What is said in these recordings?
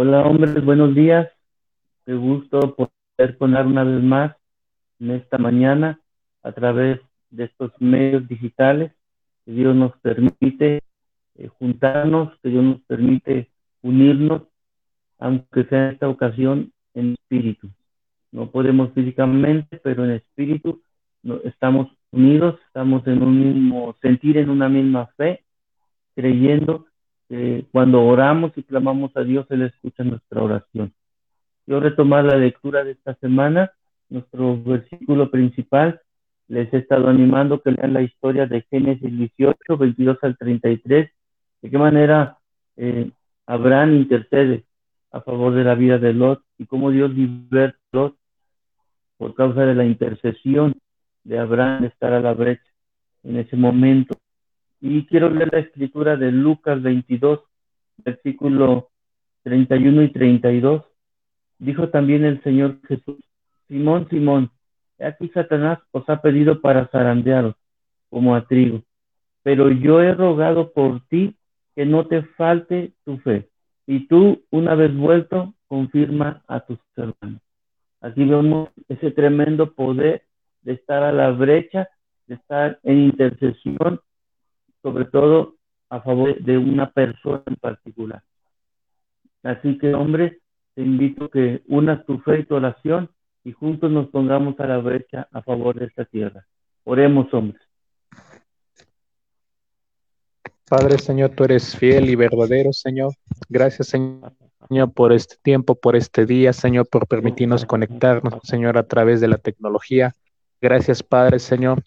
Hola hombres, buenos días. Qué gusto poder poner una vez más en esta mañana a través de estos medios digitales que Dios nos permite eh, juntarnos, que Dios nos permite unirnos, aunque sea en esta ocasión en espíritu. No podemos físicamente, pero en espíritu estamos unidos, estamos en un mismo sentir, en una misma fe, creyendo cuando oramos y clamamos a Dios, Él escucha nuestra oración. Yo retomar la lectura de esta semana, nuestro versículo principal, les he estado animando que lean la historia de Génesis 18, 22 al 33, de qué manera eh, Abraham intercede a favor de la vida de Lot y cómo Dios liberta a Lot por causa de la intercesión de Abraham estar a la brecha en ese momento. Y quiero leer la escritura de Lucas 22, versículo 31 y 32. Dijo también el Señor Jesús, Simón, Simón, aquí Satanás os ha pedido para zarandearos como a trigo, pero yo he rogado por ti que no te falte tu fe. Y tú, una vez vuelto, confirma a tus hermanos. Aquí vemos ese tremendo poder de estar a la brecha, de estar en intercesión sobre todo a favor de una persona en particular. Así que, hombre, te invito a que unas tu fe y tu oración y juntos nos pongamos a la brecha a favor de esta tierra. Oremos, hombres. Padre Señor, tú eres fiel y verdadero, Señor. Gracias, Señor, por este tiempo, por este día, Señor, por permitirnos conectarnos, Señor, a través de la tecnología. Gracias, Padre, Señor.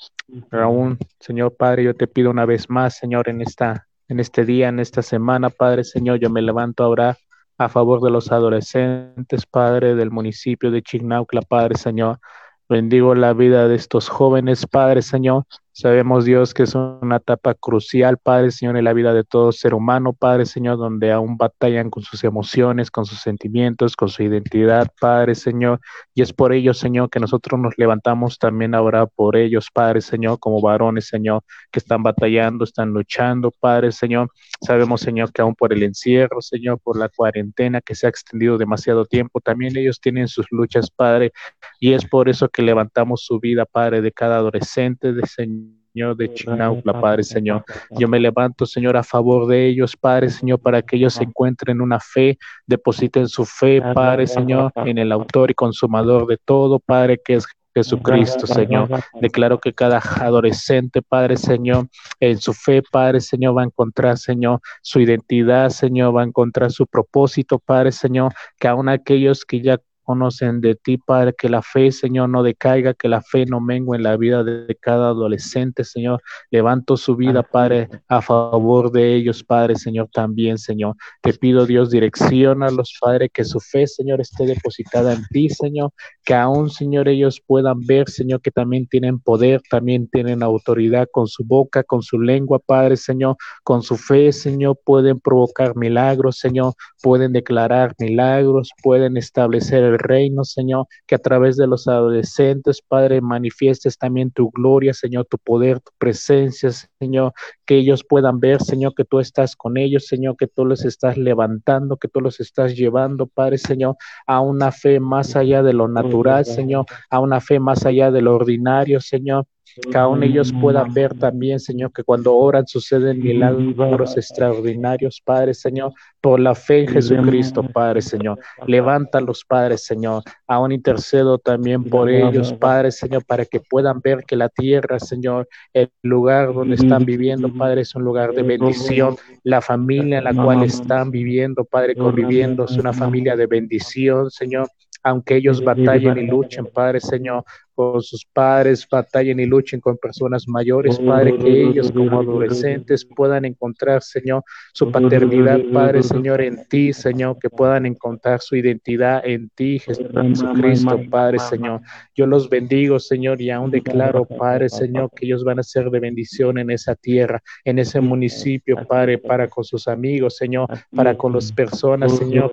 Aún, Señor Padre, yo te pido una vez más, Señor, en esta, en este día, en esta semana, Padre, Señor, yo me levanto ahora a favor de los adolescentes, Padre, del municipio de Chignaucla, Padre, Señor. Bendigo la vida de estos jóvenes, Padre, Señor. Sabemos, Dios, que es una etapa crucial, Padre Señor, en la vida de todo ser humano, Padre Señor, donde aún batallan con sus emociones, con sus sentimientos, con su identidad, Padre Señor. Y es por ello, Señor, que nosotros nos levantamos también ahora por ellos, Padre Señor, como varones, Señor, que están batallando, están luchando, Padre Señor. Sabemos, Señor, que aún por el encierro, Señor, por la cuarentena que se ha extendido demasiado tiempo, también ellos tienen sus luchas, Padre. Y es por eso que levantamos su vida, Padre, de cada adolescente, de Señor Señor de Chinaupla, Padre Señor. Yo me levanto, Señor, a favor de ellos, Padre Señor, para que ellos se encuentren una fe, depositen su fe, Padre Señor, en el autor y consumador de todo, Padre, que es Jesucristo, Señor. Declaro que cada adolescente, Padre Señor, en su fe, Padre Señor, va a encontrar, Señor, su identidad, Señor, va a encontrar su propósito, Padre Señor, que aún aquellos que ya conocen de ti, Padre, que la fe, Señor, no decaiga, que la fe no mengue en la vida de cada adolescente, Señor. Levanto su vida, Padre, a favor de ellos, Padre, Señor, también, Señor. Te pido, Dios, dirección a los Padre, que su fe, Señor, esté depositada en ti, Señor, que aún, Señor, ellos puedan ver, Señor, que también tienen poder, también tienen autoridad con su boca, con su lengua, Padre, Señor, con su fe, Señor, pueden provocar milagros, Señor, pueden declarar milagros, pueden establecer el reino, Señor, que a través de los adolescentes, Padre, manifiestes también tu gloria, Señor, tu poder, tu presencia, Señor, que ellos puedan ver, Señor, que tú estás con ellos, Señor, que tú los estás levantando, que tú los estás llevando, Padre, Señor, a una fe más allá de lo natural, Señor, a una fe más allá de lo ordinario, Señor, que aún ellos puedan ver también, Señor, que cuando oran suceden milagros extraordinarios, Padre, Señor, por la fe en Jesucristo, Padre, Señor. Levántalos, Padre, Señor. Aún intercedo también por ellos, Padre, Señor, para que puedan ver que la tierra, Señor, el lugar donde están viviendo, Padre, es un lugar de bendición. La familia en la cual están viviendo, Padre, conviviendo, es una familia de bendición, Señor. Aunque ellos batallen y luchen, Padre Señor, con sus padres, batallen y luchen con personas mayores, Padre, que ellos como adolescentes puedan encontrar, Señor, su paternidad, Padre, Señor, en ti, Señor, que puedan encontrar su identidad en ti, Jesucristo, Padre, Señor. Yo los bendigo, Señor, y aún declaro, Padre, Señor, que ellos van a ser de bendición en esa tierra, en ese municipio, Padre, para con sus amigos, Señor, para con las personas, Señor,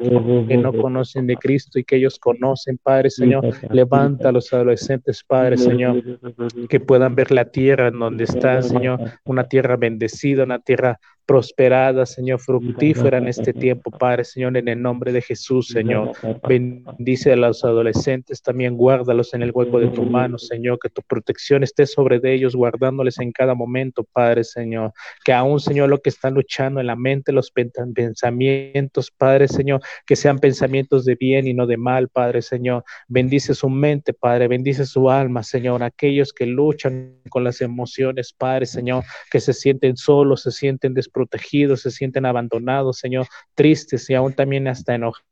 que no conocen de Cristo y que ellos conocen, Padre, Señor. Levanta a los adolescentes Padre, Señor, que puedan ver la tierra en donde están, Señor, una tierra bendecida, una tierra prosperada, Señor, fructífera en este tiempo, Padre, Señor, en el nombre de Jesús, Señor. Bendice a los adolescentes, también guárdalos en el hueco de tu mano, Señor, que tu protección esté sobre de ellos, guardándoles en cada momento, Padre, Señor. Que aún, Señor, lo que están luchando en la mente, los pensamientos, Padre, Señor, que sean pensamientos de bien y no de mal, Padre, Señor. Bendice su mente, Padre, bendice su alma, Señor. Aquellos que luchan con las emociones, Padre, Señor, que se sienten solos, se sienten desprotegidos, se sienten abandonados, Señor, tristes y aún también hasta enojados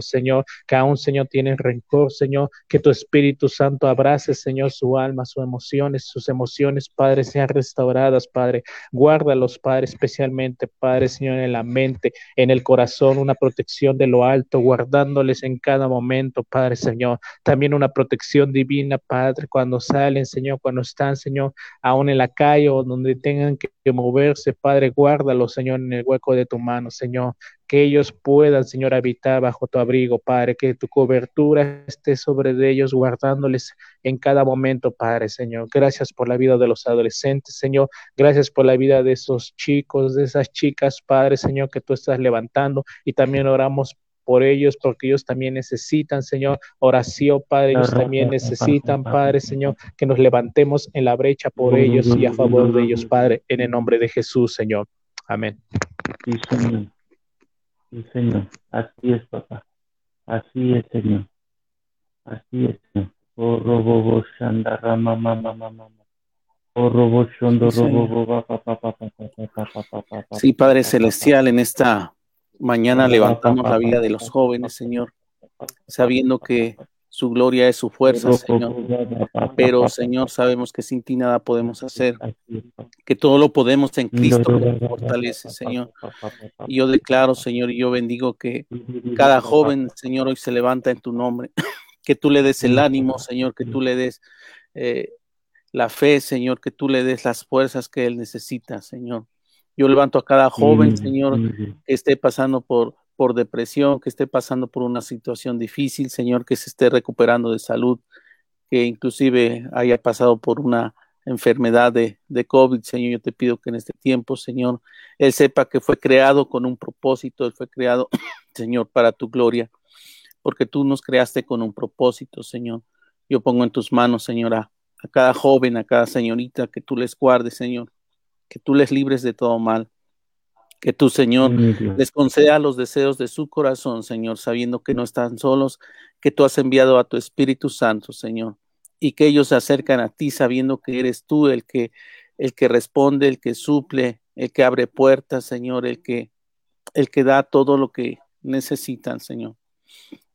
Señor, que aún, Señor, tienen rencor, Señor, que tu Espíritu Santo abrace, Señor, su alma, sus emociones, sus emociones, Padre, sean restauradas, Padre. Guárdalos, Padre, especialmente, Padre, Señor, en la mente, en el corazón, una protección de lo alto, guardándoles en cada momento, Padre, Señor. También una protección divina, Padre, cuando salen, Señor, cuando están, Señor, aún en la calle o donde tengan que moverse, Padre, guárdalos, Señor, en el hueco de tu mano, Señor que ellos puedan, Señor, habitar bajo tu abrigo, Padre, que tu cobertura esté sobre ellos, guardándoles en cada momento, Padre, Señor. Gracias por la vida de los adolescentes, Señor. Gracias por la vida de esos chicos, de esas chicas, Padre, Señor, que tú estás levantando. Y también oramos por ellos, porque ellos también necesitan, Señor, oración, Padre, ellos también necesitan, Padre, Señor, que nos levantemos en la brecha por ellos y a favor de ellos, Padre, en el nombre de Jesús, Señor. Amén. Señor. Así es, papá. Así es, Señor. Así es, Señor. Oh, robo, rama, mama, mama. Oh, robo, shondo, robo, Sí, Padre Celestial, en esta mañana levantamos la vida de los jóvenes, Señor, sabiendo que su gloria es su fuerza, Señor. Pero, Señor, sabemos que sin ti nada podemos hacer, que todo lo podemos en Cristo que nos fortalece, Señor. Y yo declaro, Señor, y yo bendigo que cada joven, Señor, hoy se levanta en tu nombre, que tú le des el ánimo, Señor, que tú le des eh, la fe, Señor, que tú le des las fuerzas que él necesita, Señor. Yo levanto a cada joven, Señor, que esté pasando por por depresión, que esté pasando por una situación difícil, Señor, que se esté recuperando de salud, que inclusive haya pasado por una enfermedad de, de, COVID, Señor, yo te pido que en este tiempo, Señor, Él sepa que fue creado con un propósito, Él fue creado, Señor, para tu gloria, porque tú nos creaste con un propósito, Señor. Yo pongo en tus manos, Señora, a cada joven, a cada señorita, que tú les guardes, Señor, que tú les libres de todo mal, que tu Señor les conceda los deseos de su corazón, Señor, sabiendo que no están solos, que tú has enviado a tu Espíritu Santo, Señor, y que ellos se acercan a ti sabiendo que eres tú el que el que responde, el que suple, el que abre puertas, Señor, el que el que da todo lo que necesitan, Señor.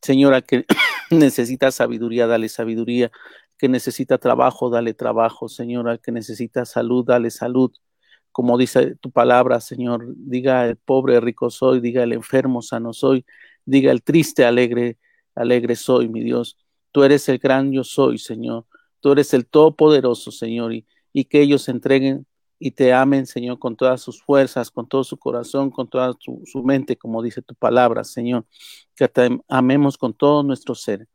Señor, al que necesita sabiduría, dale sabiduría, que necesita trabajo, dale trabajo, Señor, al que necesita salud, dale salud como dice tu palabra, Señor, diga el pobre rico soy, diga el enfermo sano soy, diga el triste alegre, alegre soy, mi Dios. Tú eres el gran yo soy, Señor. Tú eres el todopoderoso, Señor, y, y que ellos se entreguen y te amen, Señor, con todas sus fuerzas, con todo su corazón, con toda su, su mente, como dice tu palabra, Señor. Que te amemos con todo nuestro ser.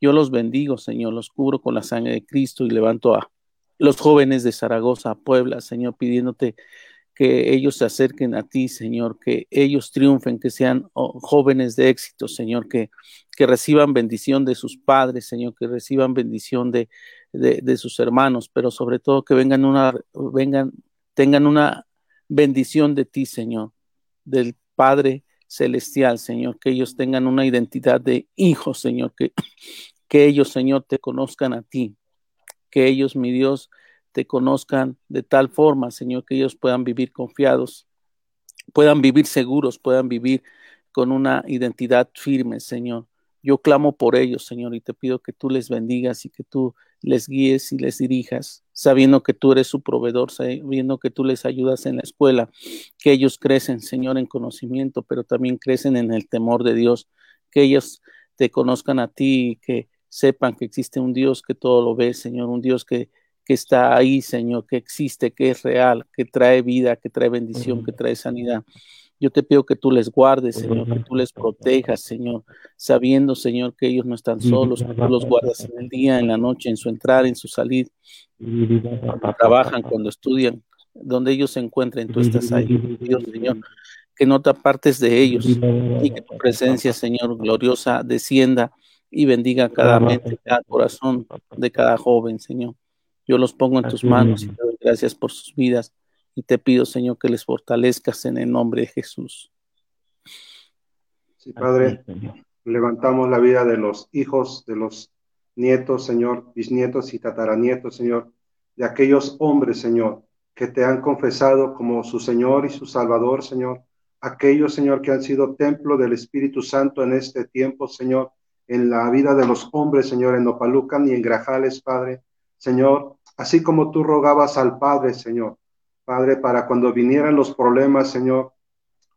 Yo los bendigo, Señor, los cubro con la sangre de Cristo y levanto a los jóvenes de Zaragoza, Puebla, Señor, pidiéndote que ellos se acerquen a ti, Señor, que ellos triunfen, que sean oh, jóvenes de éxito, Señor, que, que reciban bendición de sus padres, Señor, que reciban bendición de, de, sus hermanos, pero sobre todo que vengan una, vengan, tengan una bendición de ti, Señor, del Padre Celestial, Señor, que ellos tengan una identidad de hijos, Señor, que, que ellos, Señor, te conozcan a ti, que ellos, mi Dios, te conozcan de tal forma, Señor, que ellos puedan vivir confiados, puedan vivir seguros, puedan vivir con una identidad firme, Señor. Yo clamo por ellos, Señor, y te pido que tú les bendigas y que tú les guíes y les dirijas, sabiendo que tú eres su proveedor, sabiendo que tú les ayudas en la escuela, que ellos crecen, Señor, en conocimiento, pero también crecen en el temor de Dios, que ellos te conozcan a ti y que sepan que existe un Dios que todo lo ve, Señor, un Dios que, que está ahí, Señor, que existe, que es real, que trae vida, que trae bendición, que trae sanidad. Yo te pido que tú les guardes, Señor, que tú les protejas, Señor, sabiendo, Señor, que ellos no están solos, que tú los guardas en el día, en la noche, en su entrar, en su salir, cuando trabajan, cuando estudian, donde ellos se encuentren, tú estás ahí, Dios, Señor, que no te apartes de ellos y que tu presencia, Señor, gloriosa, descienda y bendiga cada mente, cada corazón de cada joven, Señor. Yo los pongo en tus manos y te doy gracias por sus vidas y te pido, Señor, que les fortalezcas en el nombre de Jesús. Sí, Padre, levantamos la vida de los hijos, de los nietos, Señor, bisnietos y tataranietos, Señor, de aquellos hombres, Señor, que te han confesado como su Señor y su Salvador, Señor. Aquellos, Señor, que han sido templo del Espíritu Santo en este tiempo, Señor, en la vida de los hombres, Señor, en Opalucan y en Grajales, Padre. Señor, así como tú rogabas al Padre, Señor, Padre, para cuando vinieran los problemas, Señor,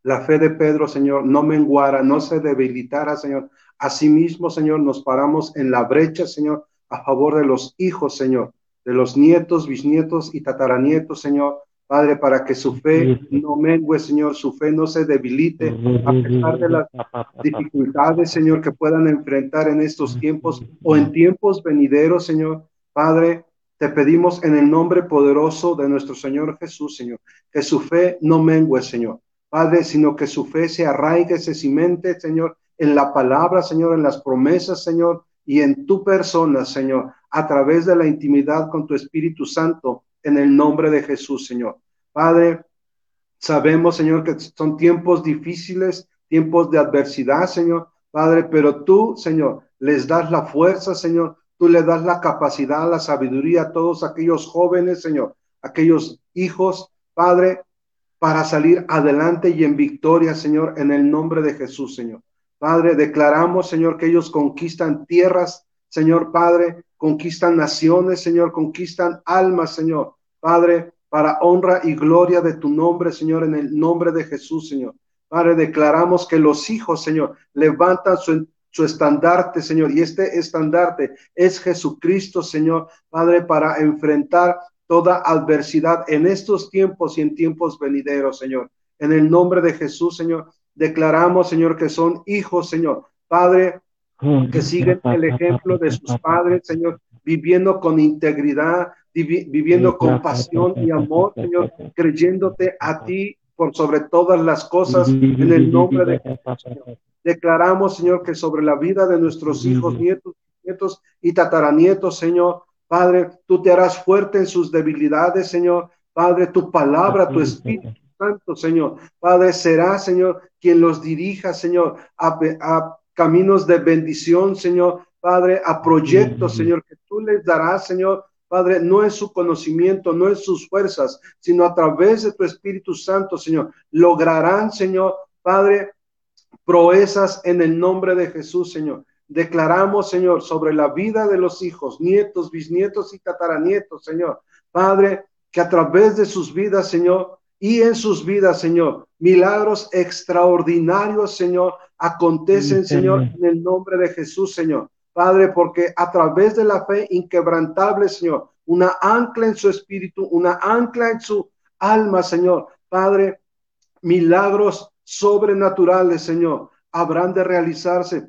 la fe de Pedro, Señor, no menguara, no se debilitara, Señor. Asimismo, Señor, nos paramos en la brecha, Señor, a favor de los hijos, Señor, de los nietos, bisnietos y tataranietos, Señor. Padre, para que su fe no mengue, Señor, su fe no se debilite a pesar de las dificultades, Señor, que puedan enfrentar en estos tiempos o en tiempos venideros, Señor. Padre, te pedimos en el nombre poderoso de nuestro Señor Jesús, Señor, que su fe no mengue, Señor. Padre, sino que su fe se arraigue, se cimente, Señor, en la palabra, Señor, en las promesas, Señor, y en tu persona, Señor, a través de la intimidad con tu Espíritu Santo, en el nombre de Jesús, Señor. Padre, sabemos, Señor, que son tiempos difíciles, tiempos de adversidad, Señor. Padre, pero tú, Señor, les das la fuerza, Señor. Tú le das la capacidad, la sabiduría a todos aquellos jóvenes, Señor, aquellos hijos, Padre, para salir adelante y en victoria, Señor, en el nombre de Jesús, Señor. Padre, declaramos, Señor, que ellos conquistan tierras, Señor Padre, conquistan naciones, Señor, conquistan almas, Señor. Padre, para honra y gloria de tu nombre, Señor, en el nombre de Jesús, Señor. Padre, declaramos que los hijos, Señor, levantan su, su estandarte, Señor, y este estandarte es Jesucristo, Señor, Padre, para enfrentar toda adversidad en estos tiempos y en tiempos venideros, Señor. En el nombre de Jesús, Señor, declaramos, Señor, que son hijos, Señor. Padre, que siguen el ejemplo de sus padres, Señor, viviendo con integridad, viviendo con pasión y amor, Señor, creyéndote a ti por sobre todas las cosas, en el nombre de Jesús. Declaramos, Señor, que sobre la vida de nuestros hijos, nietos, nietos y tataranietos, Señor, Padre, tú te harás fuerte en sus debilidades, Señor. Padre, tu palabra, tu Espíritu Santo, Señor. Padre, será, Señor, quien los dirija, Señor, a, caminos de bendición, Señor. Padre, a proyectos, Señor, que tú les darás, Señor. Padre, no es su conocimiento, no es sus fuerzas, sino a través de tu Espíritu Santo, Señor. Lograrán, Señor, Padre, proezas en el nombre de Jesús, Señor. Declaramos, Señor, sobre la vida de los hijos, nietos, bisnietos y tataranietos, Señor. Padre, que a través de sus vidas, Señor, y en sus vidas, Señor, milagros extraordinarios, Señor, acontecen, Señor, en el nombre de Jesús, Señor. Padre, porque a través de la fe inquebrantable, Señor, una ancla en su espíritu, una ancla en su alma, Señor. Padre, milagros sobrenaturales, Señor, habrán de realizarse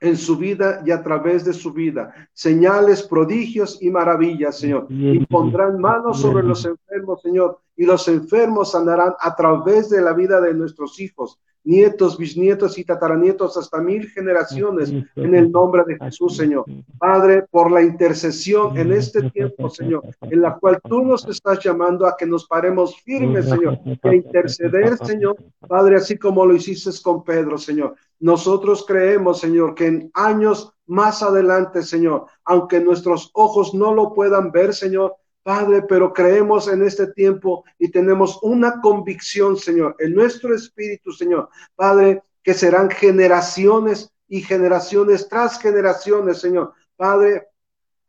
en su vida y a través de su vida. Señales, prodigios y maravillas, Señor. Y pondrán manos sobre los enfermos, Señor. Y los enfermos andarán a través de la vida de nuestros hijos nietos, bisnietos y tataranietos, hasta mil generaciones, en el nombre de Jesús, Señor. Padre, por la intercesión en este tiempo, Señor, en la cual tú nos estás llamando a que nos paremos firmes, Señor, a interceder, Señor, Padre, así como lo hiciste con Pedro, Señor. Nosotros creemos, Señor, que en años más adelante, Señor, aunque nuestros ojos no lo puedan ver, Señor, Padre, pero creemos en este tiempo y tenemos una convicción, Señor, en nuestro espíritu, Señor. Padre, que serán generaciones y generaciones tras generaciones, Señor. Padre,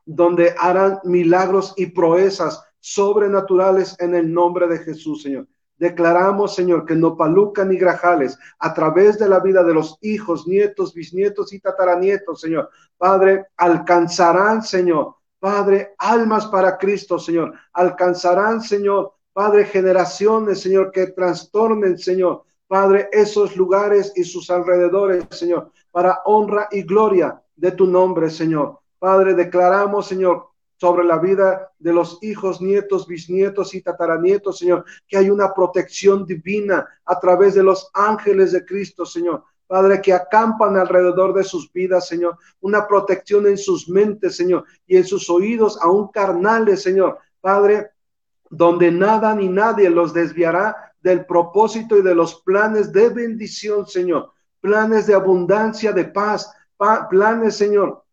donde harán milagros y proezas sobrenaturales en el nombre de Jesús, Señor. Declaramos, Señor, que no palucan ni grajales, a través de la vida de los hijos, nietos, bisnietos y tataranietos, Señor. Padre, alcanzarán, Señor, Padre, almas para Cristo, Señor. Alcanzarán, Señor, Padre, generaciones, Señor, que trastornen, Señor, Padre, esos lugares y sus alrededores, Señor, para honra y gloria de tu nombre, Señor. Padre, declaramos, Señor, sobre la vida de los hijos, nietos, bisnietos y tataranietos, Señor, que hay una protección divina a través de los ángeles de Cristo, Señor. Padre, que acampan alrededor de sus vidas, Señor, una protección en sus mentes, Señor, y en sus oídos, aún carnales, Señor. Padre, donde nada ni nadie los desviará del propósito y de los planes de bendición, Señor. Planes de abundancia, de paz, planes, Señor,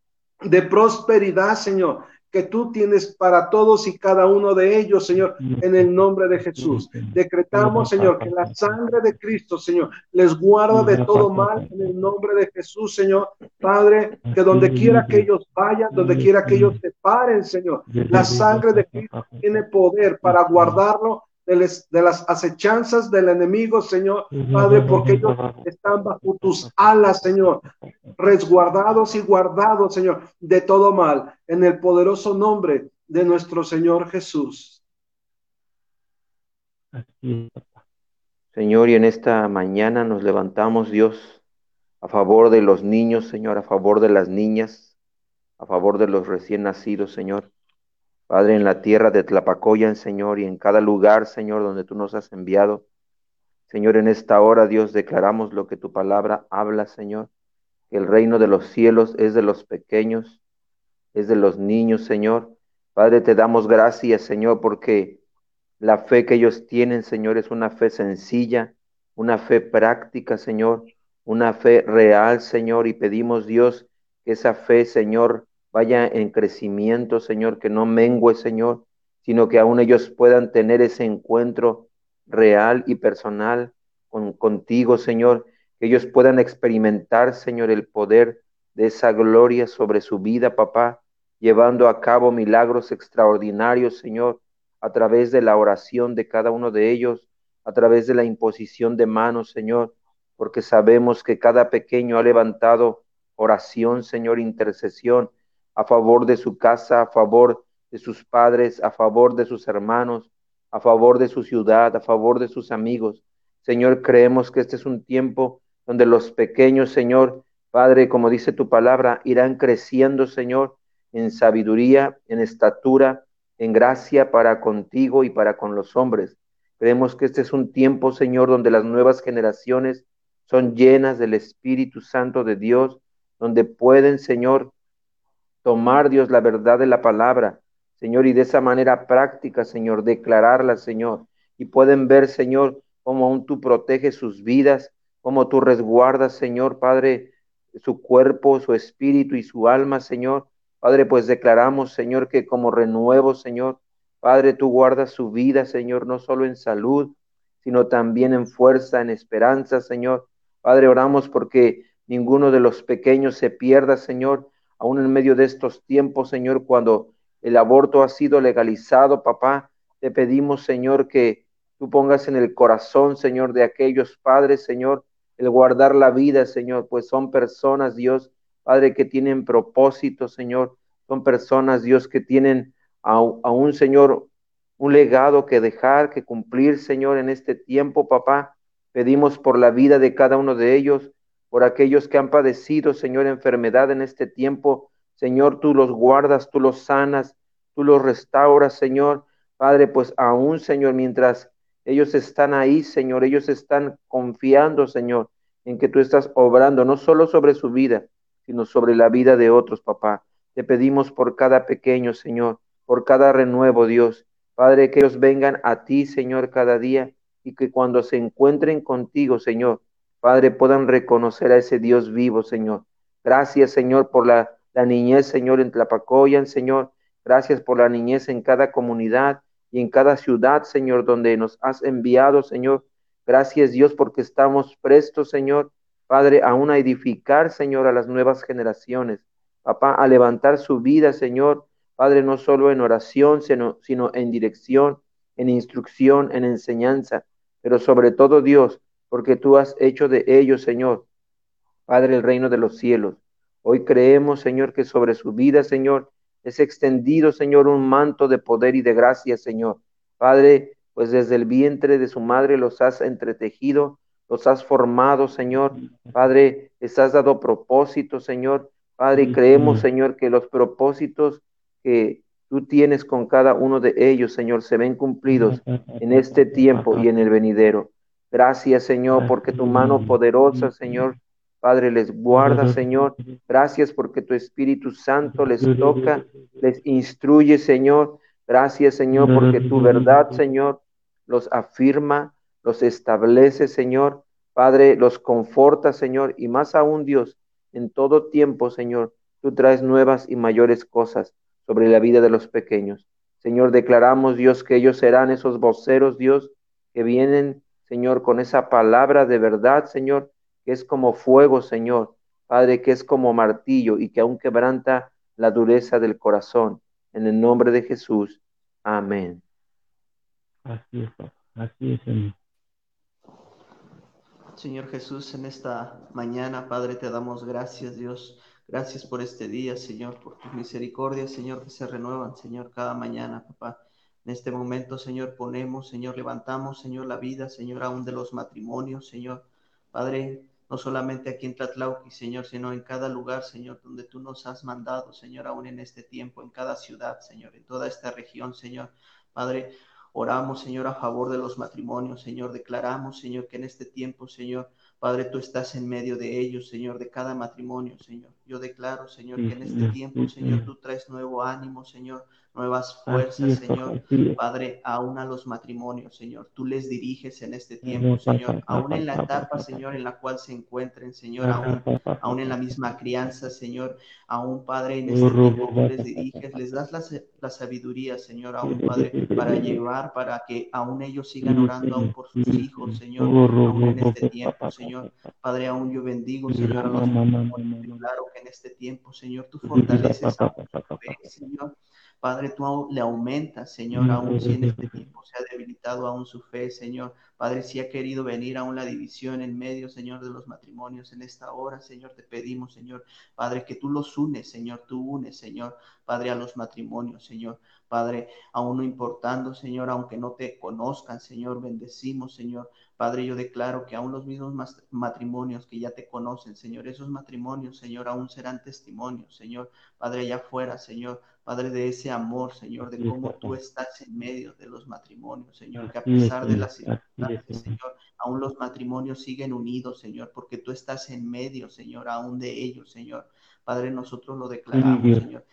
de prosperidad, Señor que tú tienes para todos y cada uno de ellos, Señor, en el nombre de Jesús. Decretamos, Señor, que la sangre de Cristo, Señor, les guarda de todo mal en el nombre de Jesús, Señor. Padre, que donde quiera que ellos vayan, donde quiera que ellos se paren, Señor, la sangre de Cristo tiene poder para guardarlo de, las acechanzas del enemigo, Señor, Padre, porque ellos están bajo tus alas, Señor, resguardados y guardados, Señor, de todo mal, en el poderoso nombre de nuestro Señor Jesús. Señor, y en esta mañana nos levantamos, Dios, a favor de los niños, Señor, a favor de las niñas, a favor de los recién nacidos, Señor. Padre, en la tierra de Tlapacoyan, Señor, y en cada lugar, Señor, donde tú nos has enviado. Señor, en esta hora, Dios, declaramos lo que tu palabra habla, Señor, que el reino de los cielos es de los pequeños, es de los niños, Señor. Padre, te damos gracias, Señor, porque la fe que ellos tienen, Señor, es una fe sencilla, una fe práctica, Señor, una fe real, Señor, y pedimos, Dios, que esa fe, Señor, vaya en crecimiento, Señor, que no mengue, Señor, sino que aún ellos puedan tener ese encuentro real y personal con, contigo, Señor, que ellos puedan experimentar, Señor, el poder de esa gloria sobre su vida, papá, llevando a cabo milagros extraordinarios, Señor, a través de la oración de cada uno de ellos, a través de la imposición de manos, Señor, porque sabemos que cada pequeño ha levantado oración, Señor, intercesión, a favor de su casa, a favor de sus padres, a favor de sus hermanos, a favor de su ciudad, a favor de sus amigos. Señor, creemos que este es un tiempo donde los pequeños, Señor, Padre, como dice tu palabra, irán creciendo, Señor, en sabiduría, en estatura, en gracia para contigo y para con los hombres. Creemos que este es un tiempo, Señor, donde las nuevas generaciones son llenas del Espíritu Santo de Dios, donde pueden, Señor, tomar, Dios, la verdad de la palabra, Señor, y de esa manera práctica, Señor, declararla, Señor. Y pueden ver, Señor, cómo aún tú proteges sus vidas, cómo tú resguardas, Señor, Padre, su cuerpo, su espíritu y su alma, Señor. Padre, pues declaramos, Señor, que como renuevo, Señor, Padre, tú guardas su vida, Señor, no solo en salud, sino también en fuerza, en esperanza, Señor. Padre, oramos porque ninguno de los pequeños se pierda, Señor, aún en medio de estos tiempos, Señor, cuando el aborto ha sido legalizado, papá, te pedimos, Señor, que tú pongas en el corazón, Señor, de aquellos padres, Señor, el guardar la vida, Señor, pues son personas, Dios, Padre, que tienen propósito, Señor, son personas, Dios, que tienen a, un Señor, un legado que dejar, que cumplir, Señor, en este tiempo, papá. Pedimos por la vida de cada uno de ellos, por aquellos que han padecido, Señor, enfermedad en este tiempo. Señor, tú los guardas, tú los sanas, tú los restauras, Señor. Padre, pues aún, Señor, mientras ellos están ahí, Señor, ellos están confiando, Señor, en que tú estás obrando, no solo sobre su vida, sino sobre la vida de otros, papá. Te pedimos por cada pequeño, Señor, por cada renuevo, Dios. Padre, que ellos vengan a ti, Señor, cada día y que cuando se encuentren contigo, Señor, Padre, puedan reconocer a ese Dios vivo, Señor. Gracias, Señor, por la, niñez, Señor, en Tlapacoyan, Señor. Gracias por la niñez en cada comunidad y en cada ciudad, Señor, donde nos has enviado, Señor. Gracias, Dios, porque estamos prestos, Señor, Padre, aún a edificar, Señor, a las nuevas generaciones. Papá, a levantar su vida, Señor. Padre, no solo en oración, sino, sino en dirección, en instrucción, en enseñanza, pero sobre todo, Dios, porque tú has hecho de ellos, Señor, Padre, el reino de los cielos. Hoy creemos, Señor, que sobre su vida, Señor, es extendido, Señor, un manto de poder y de gracia, Señor. Padre, pues desde el vientre de su madre los has entretejido, los has formado, Señor. Padre, les has dado propósitos, Señor. Padre, y creemos, Señor, que los propósitos que, tú tienes con cada uno de ellos, Señor, se ven cumplidos en este tiempo y en el venidero. Gracias, Señor, porque tu mano poderosa, Señor, Padre, les guarda, Señor. Gracias porque tu Espíritu Santo les toca, les instruye, Señor. Gracias, Señor, porque tu verdad, Señor, los afirma, los establece, Señor. Padre, los conforta, Señor, y más aún, Dios, en todo tiempo, Señor, tú traes nuevas y mayores cosas sobre la vida de los pequeños. Señor, declaramos, Dios, que ellos serán esos voceros, Dios, que vienen, Señor, con esa palabra de verdad, Señor, que es como fuego, Señor. Padre, que es como martillo y que aún quebranta la dureza del corazón. En el nombre de Jesús. Amén. Así es, así es, Señor. Señor Jesús, en esta mañana, Padre, te damos gracias, Dios. Gracias por este día, Señor, por tus misericordias, Señor, que se renuevan, Señor, cada mañana, papá. En este momento, Señor, ponemos, Señor, levantamos, Señor, la vida, Señor, aún de los matrimonios, Señor. Padre, no solamente aquí en Tlatlauqui, Señor, sino en cada lugar, Señor, donde tú nos has mandado, Señor, aún en este tiempo, en cada ciudad, Señor, en toda esta región, Señor. Padre, Oramos, Señor, a favor de los matrimonios, Señor. Declaramos, Señor, que en este tiempo, Señor, Padre, tú estás en medio de ellos, Señor, de cada matrimonio, Señor. Yo declaro, Señor, que en este tiempo, Señor, tú traes nuevo ánimo, Señor, nuevas fuerzas, Señor. Padre, aún a los matrimonios, Señor. Tú les diriges en este tiempo, Señor. Aún en la etapa, Señor, en la cual se encuentren, Señor. Aún, aún en la misma crianza, Señor. Aún, Padre, en este tiempo tú les diriges, les das la, la sabiduría, Señor, aún, Padre, para llevar, para que aún ellos sigan orando aún por sus hijos, Señor. Aún en este tiempo, Señor. Padre, aún yo bendigo, Señor, a los matrimonios. Claro que en este tiempo, Señor, tú fortaleces a Señor. Padre, tú le aumentas, Señor, aún si en este tiempo se ha debilitado aún su fe, Señor. Padre, si ha querido venir aún la división en medio, Señor, de los matrimonios en esta hora, Señor, te pedimos, Señor, Padre, que tú los unes, Señor, tú unes, Señor, Padre, a los matrimonios, Señor. Padre, aún no importando, Señor, aunque no te conozcan, Señor, bendecimos, Señor. Padre, yo declaro que aún los mismos matrimonios que ya te conocen, Señor, esos matrimonios, Señor, aún serán testimonios, Señor. Padre, allá afuera, Señor, Padre, de ese amor, Señor, de cómo tú estás en medio de los matrimonios, Señor, que a pesar de las circunstancias, Señor, aún los matrimonios siguen unidos, Señor, porque tú estás en medio, Señor, aún de ellos, Señor. Padre, nosotros lo declaramos, Señor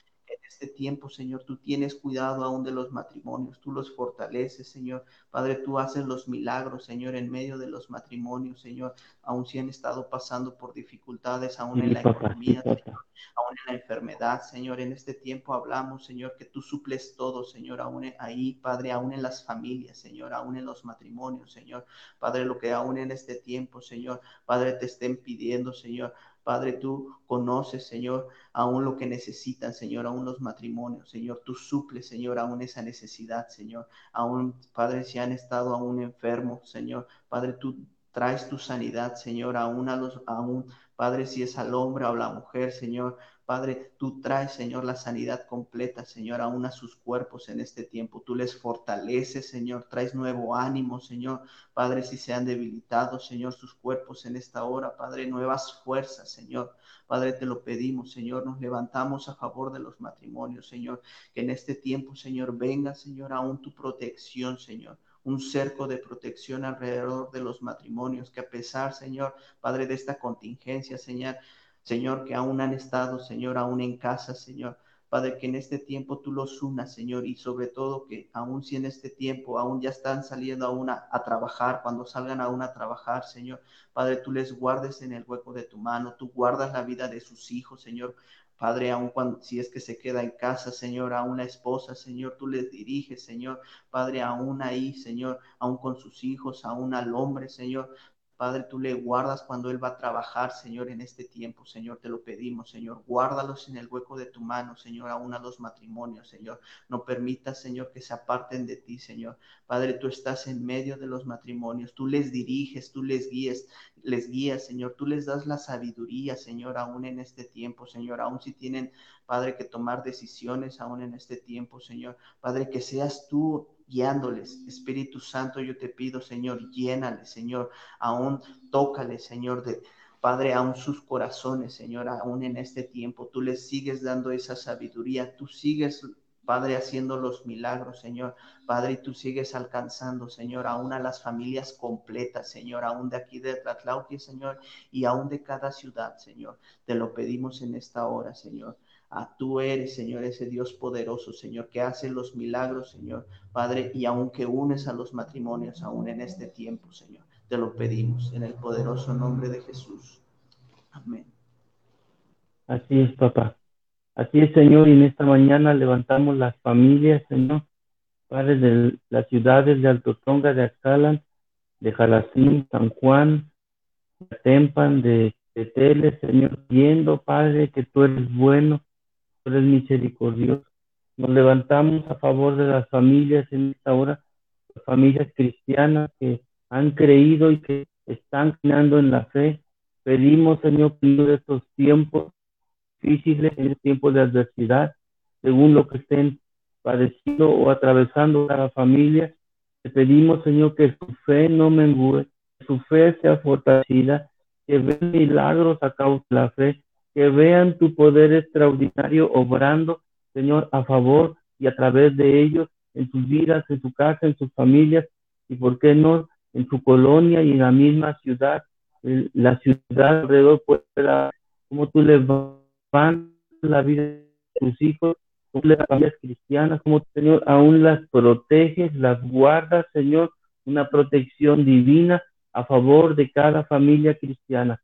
este tiempo, Señor. Tú tienes cuidado aún de los matrimonios, tú los fortaleces, Señor. Padre, tú haces los milagros, Señor, en medio de los matrimonios, Señor. Aún si han estado pasando por dificultades, aún en la economía, Señor, aún en la enfermedad, Señor. En este tiempo hablamos, Señor, que tú suples todo, Señor, aún ahí, Padre, aún en las familias, Señor, aún en los matrimonios, Señor. Padre, lo que aún en este tiempo, Señor, Padre, te estén pidiendo, Señor. Padre, tú conoces, Señor, aún lo que necesitan, Señor, aún los matrimonios, Señor, tú suples, Señor, aún esa necesidad, Señor, aún, Padre, si han estado aún enfermos, Señor, Padre, tú traes tu sanidad, Señor, aún a los, aún, Padre, si es al hombre o a la mujer, Señor, Padre, tú traes, Señor, la sanidad completa, Señor, aún a sus cuerpos en este tiempo. Tú les fortaleces, Señor, traes nuevo ánimo, Señor. Padre, si se han debilitado, Señor, sus cuerpos en esta hora, Padre, nuevas fuerzas, Señor. Padre, te lo pedimos, Señor, nos levantamos a favor de los matrimonios, Señor. Que en este tiempo, Señor, venga, Señor, aún tu protección, Señor un cerco de protección alrededor de los matrimonios, que a pesar, Señor, Padre, de esta contingencia, Señor, Señor, que aún han estado, Señor, aún en casa, Señor. Padre, que en este tiempo tú los unas, Señor, y sobre todo que aún si en este tiempo aún ya están saliendo aún a, a, trabajar, cuando salgan aún a trabajar, Señor, Padre, tú les guardes en el hueco de tu mano, tú guardas la vida de sus hijos, Señor. Padre, aún cuando, si es que se queda en casa, Señor, a una esposa, Señor, tú les diriges, Señor, Padre, aún ahí, Señor, aún con sus hijos, aún al hombre, Señor, Padre, tú le guardas cuando Él va a trabajar, Señor, en este tiempo, Señor, te lo pedimos, Señor. Guárdalos en el hueco de tu mano, Señor, aún a los matrimonios, Señor. No permitas, Señor, que se aparten de ti, Señor. Padre, tú estás en medio de los matrimonios, tú les diriges, tú les guías, les guías, Señor. Tú les das la sabiduría, Señor, aún en este tiempo, Señor, aún si tienen, Padre, que tomar decisiones aún en este tiempo, Señor. Padre, que seas tú guiándoles. Espíritu Santo, yo te pido, Señor, llénale, Señor, aún tócale, Señor, de Padre, aún sus corazones, Señor, aún en este tiempo, tú les sigues dando esa sabiduría, tú sigues Padre, haciendo los milagros, Señor. Padre, y tú sigues alcanzando, Señor, aún a las familias completas, Señor, aún de aquí de Tlatlauqui, Señor, y aún de cada ciudad, Señor. Te lo pedimos en esta hora, Señor. Ah, tú eres, Señor, ese Dios poderoso, Señor, que hace los milagros, Señor, Padre, y aún que unes a los matrimonios, aún en este tiempo, Señor. Te lo pedimos en el poderoso nombre de Jesús. Amén. Así es, papá. Así es, Señor, y en esta mañana levantamos las familias, Señor, padres de las ciudades de Alto Tonga, de Axalan, de Jalacín, San Juan, de Tempan, de Tetele, Señor, viendo, Padre, que tú eres bueno, eres misericordioso. Nos levantamos a favor de las familias en esta hora, las familias cristianas que han creído y que están caminando en la fe. Pedimos, Señor, de estos tiempos difíciles, en el tiempo de adversidad, según lo que estén padeciendo o atravesando cada familia. Te pedimos, Señor, que su fe no mengue, que su fe sea fortalecida, que vean milagros a causa de la fe, que vean tu poder extraordinario obrando, Señor, a favor y a través de ellos, en sus vidas, en su casa, en sus familias, y por qué no, en su colonia y en la misma ciudad, la ciudad alrededor pueda, como tú le van la vida de tus hijos, como las familias cristianas, como Señor, aún las proteges, las guardas, Señor, una protección divina a favor de cada familia cristiana,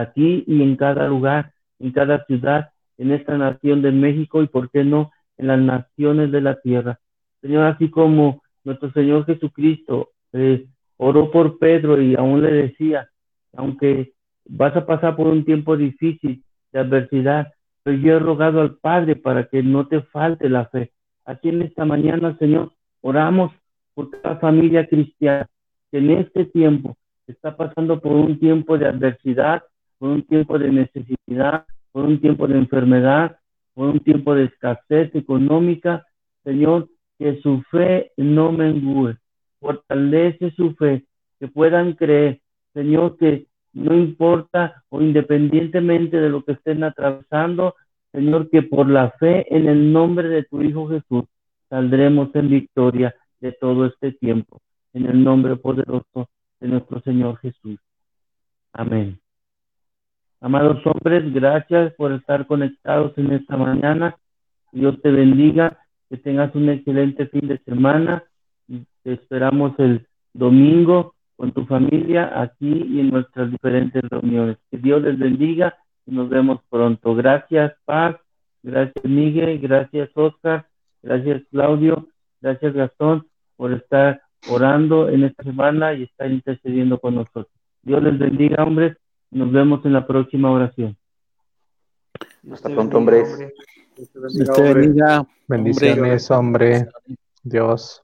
aquí y en cada lugar, en cada ciudad, en esta nación de México y, por qué no, en las naciones de la tierra. Señor, así como nuestro Señor Jesucristo eh, oró por Pedro y aún le decía, aunque vas a pasar por un tiempo difícil, de adversidad, pero yo he rogado al Padre para que no te falte la fe. Aquí en esta mañana, Señor, oramos por cada familia cristiana que en este tiempo está pasando por un tiempo de adversidad, por un tiempo de necesidad, por un tiempo de enfermedad, por un tiempo de escasez económica. Señor, que su fe no mengue, fortalece su fe, que puedan creer, Señor, que no importa o independientemente de lo que estén atravesando, Señor, que por la fe en el nombre de tu Hijo Jesús saldremos en victoria de todo este tiempo, en el nombre poderoso de nuestro Señor Jesús. Amén. Amados hombres, gracias por estar conectados en esta mañana. Dios te bendiga, que tengas un excelente fin de semana. Te esperamos el domingo con tu familia aquí y en nuestras diferentes reuniones. Que Dios les bendiga y nos vemos pronto. Gracias, Paz. Gracias, Miguel. Gracias, Oscar. Gracias, Claudio. Gracias, Gastón, por estar orando en esta semana y estar intercediendo con nosotros. Dios les bendiga, hombres. Nos vemos en la próxima oración. Hasta pronto, hombres. Bendiciones, hombre. Dios.